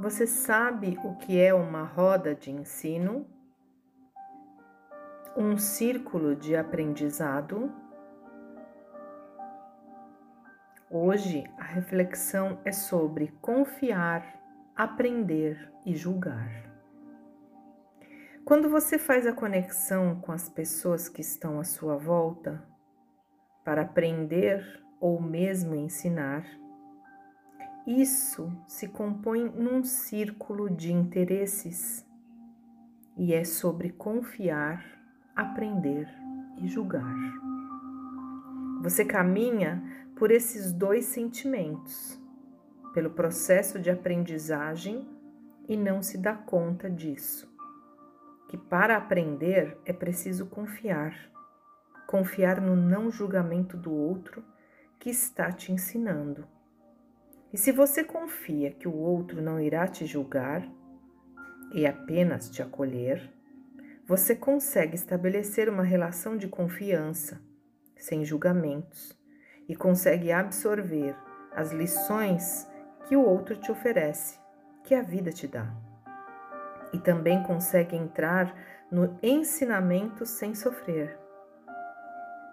Você sabe o que é uma roda de ensino? Um círculo de aprendizado? Hoje a reflexão é sobre confiar, aprender e julgar. Quando você faz a conexão com as pessoas que estão à sua volta para aprender ou mesmo ensinar, isso se compõe num círculo de interesses e é sobre confiar, aprender e julgar. Você caminha por esses dois sentimentos, pelo processo de aprendizagem e não se dá conta disso. Que para aprender é preciso confiar, confiar no não julgamento do outro que está te ensinando e se você confia que o outro não irá te julgar e apenas te acolher, você consegue estabelecer uma relação de confiança, sem julgamentos, e consegue absorver as lições que o outro te oferece, que a vida te dá. E também consegue entrar no ensinamento sem sofrer,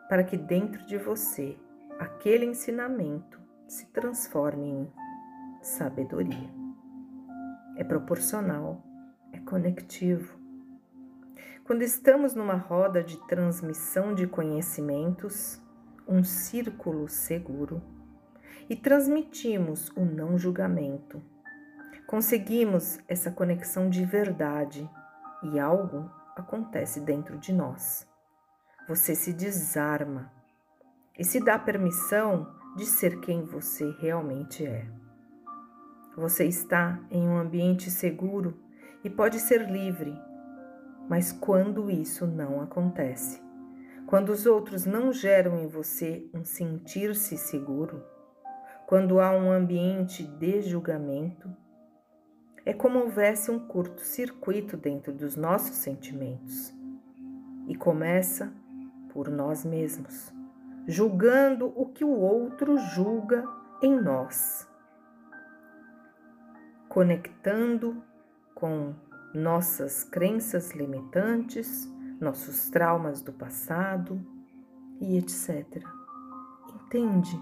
para que dentro de você aquele ensinamento se transforme em sabedoria. É proporcional, é conectivo. Quando estamos numa roda de transmissão de conhecimentos, um círculo seguro, e transmitimos o não julgamento, conseguimos essa conexão de verdade e algo acontece dentro de nós. Você se desarma e se dá permissão de ser quem você realmente é. Você está em um ambiente seguro e pode ser livre, mas quando isso não acontece, quando os outros não geram em você um sentir-se seguro, quando há um ambiente de julgamento, é como houvesse um curto-circuito dentro dos nossos sentimentos e começa por nós mesmos julgando o que o outro julga em nós, conectando com nossas crenças limitantes, nossos traumas do passado e etc. Entende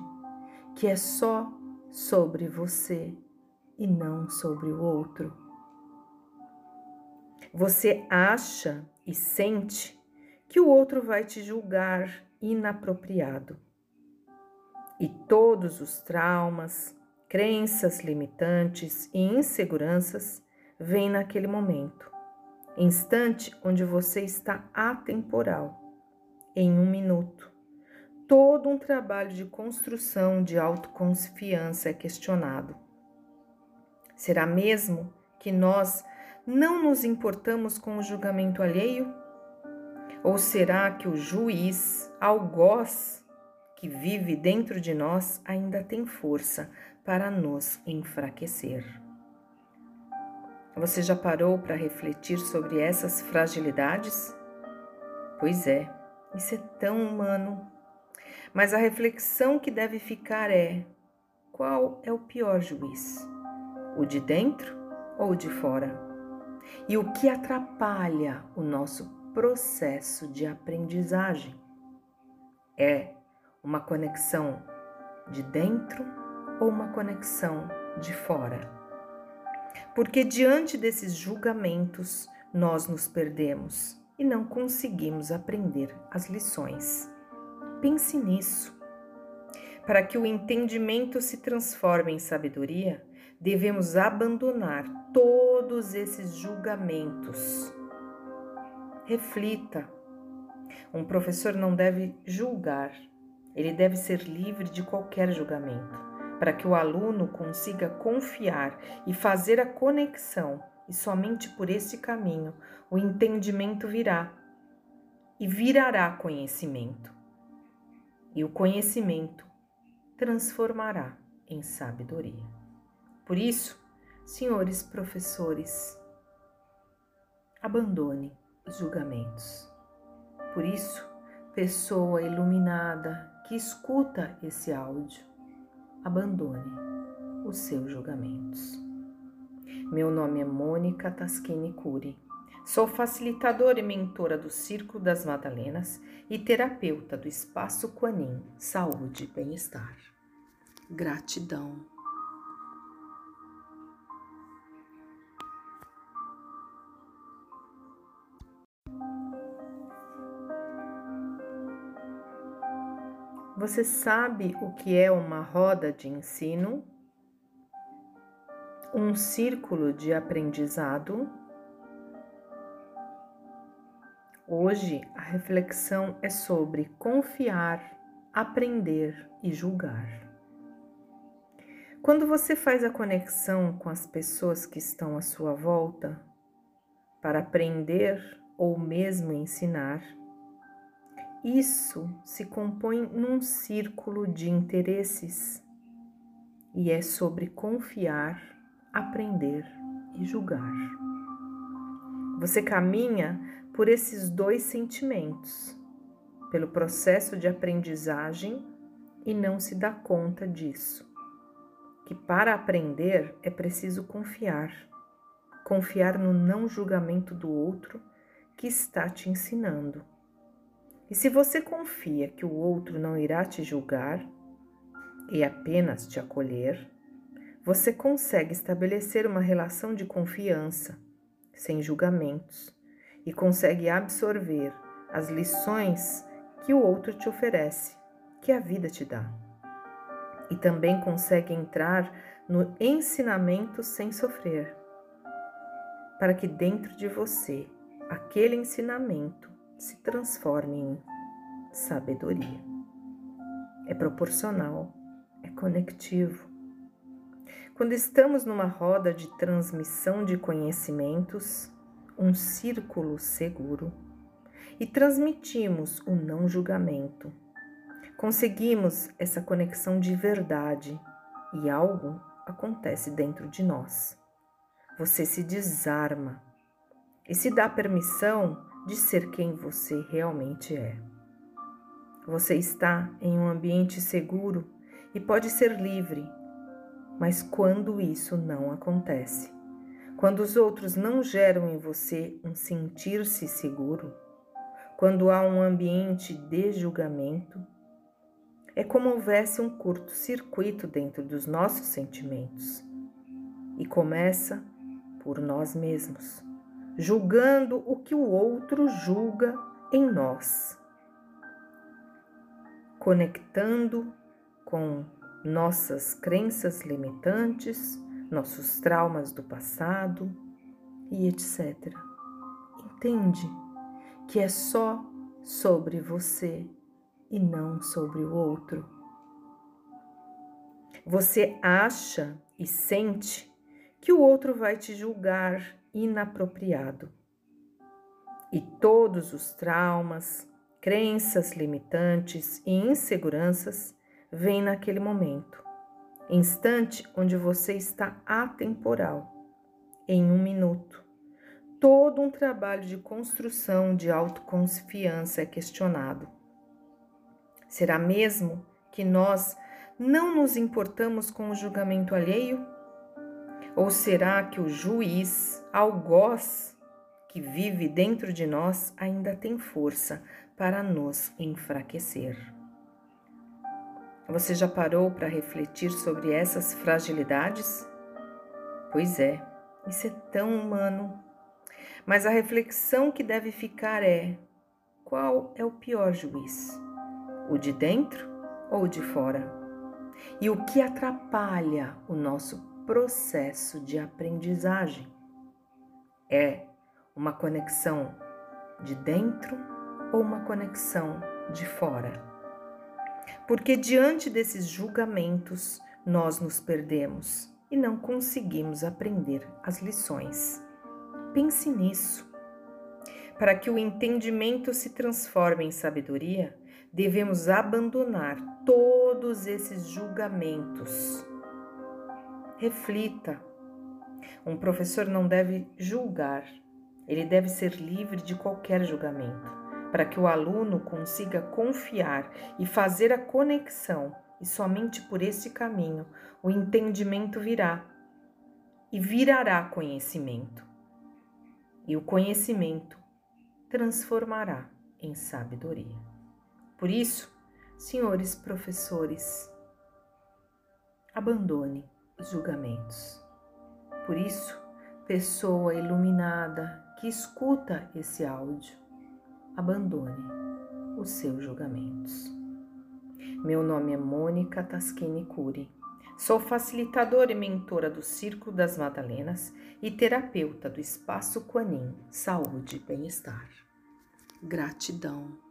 que é só sobre você e não sobre o outro. Você acha e sente que o outro vai te julgar inapropriado. E todos os traumas, crenças limitantes e inseguranças vêm naquele momento, instante onde você está atemporal, em um minuto. Todo um trabalho de construção de autoconfiança é questionado. Será mesmo que nós não nos importamos com o julgamento alheio? Ou será que o juiz, algoz, que vive dentro de nós, ainda tem força para nos enfraquecer? Você já parou para refletir sobre essas fragilidades? Pois é, isso é tão humano. Mas a reflexão que deve ficar é: qual é o pior juiz? O de dentro ou o de fora? E o que atrapalha o nosso processo de aprendizagem. É uma conexão de dentro ou uma conexão de fora? Porque diante desses julgamentos nós nos perdemos e não conseguimos aprender as lições. Pense nisso. Para que o entendimento se transforme em sabedoria, devemos abandonar todos esses julgamentos reflita. Um professor não deve julgar, ele deve ser livre de qualquer julgamento, para que o aluno consiga confiar e fazer a conexão, e somente por esse caminho o entendimento virá e virará conhecimento. E o conhecimento transformará em sabedoria. Por isso, senhores professores, abandone julgamentos. Por isso, pessoa iluminada que escuta esse áudio, abandone os seus julgamentos. Meu nome é Mônica Taschini Curi. Sou facilitadora e mentora do Círculo das Madalenas e terapeuta do Espaço Quanin Saúde e Bem-Estar. Gratidão. Você sabe o que é uma roda de ensino? um círculo de aprendizado. Hoje a reflexão é sobre confiar, aprender e julgar. Quando você faz a conexão com as pessoas que estão à sua volta para aprender ou mesmo ensinar, isso se compõe num círculo de interesses e é sobre confiar aprender e julgar. Você caminha por esses dois sentimentos, pelo processo de aprendizagem e não se dá conta disso. Que para aprender é preciso confiar, confiar no não julgamento do outro que está te ensinando. E se você confia que o outro não irá te julgar e apenas te acolher, você consegue estabelecer uma relação de confiança, sem julgamentos, e consegue absorver as lições que o outro te oferece, que a vida te dá. E também consegue entrar no ensinamento sem sofrer, para que dentro de você aquele ensinamento se transforme em sabedoria. É proporcional, é conectivo quando estamos numa roda de transmissão de conhecimentos, um círculo seguro, e transmitimos o não julgamento, conseguimos essa conexão de verdade e algo acontece dentro de nós. Você se desarma e se dá permissão de ser quem você realmente é. Você está em um ambiente seguro e pode ser livre mas quando isso não acontece, quando os outros não geram em você um sentir-se seguro, quando há um ambiente de julgamento, é como houvesse um curto-circuito dentro dos nossos sentimentos. E começa por nós mesmos, julgando o que o outro julga em nós, conectando com nossas crenças limitantes, nossos traumas do passado e etc. Entende que é só sobre você e não sobre o outro. Você acha e sente que o outro vai te julgar inapropriado. E todos os traumas, crenças limitantes e inseguranças vem naquele momento, instante onde você está atemporal, em um minuto. Todo um trabalho de construção de autoconfiança é questionado. Será mesmo que nós não nos importamos com o julgamento alheio? Ou será que o juiz, algoz, que vive dentro de nós, ainda tem força para nos enfraquecer? Você já parou para refletir sobre essas fragilidades? Pois é, isso é tão humano. Mas a reflexão que deve ficar é: qual é o pior juiz? O de dentro ou o de fora? E o que atrapalha o nosso processo de aprendizagem? É uma conexão de dentro ou uma conexão de fora? porque diante desses julgamentos nós nos perdemos e não conseguimos aprender as lições. Pense nisso. Para que o entendimento se transforme em sabedoria, devemos abandonar todos esses julgamentos. Reflita. Um professor não deve julgar, ele deve ser livre de qualquer julgamento para que o aluno consiga confiar e fazer a conexão, e somente por esse caminho o entendimento virá. e virará conhecimento. E o conhecimento transformará em sabedoria. Por isso, senhores professores, abandone julgamentos. Por isso, pessoa iluminada que escuta esse áudio, abandone os seus julgamentos. Meu nome é Mônica Taschini Cury. Sou facilitadora e mentora do Círculo das Madalenas e terapeuta do Espaço Quanin Saúde e Bem-Estar. Gratidão.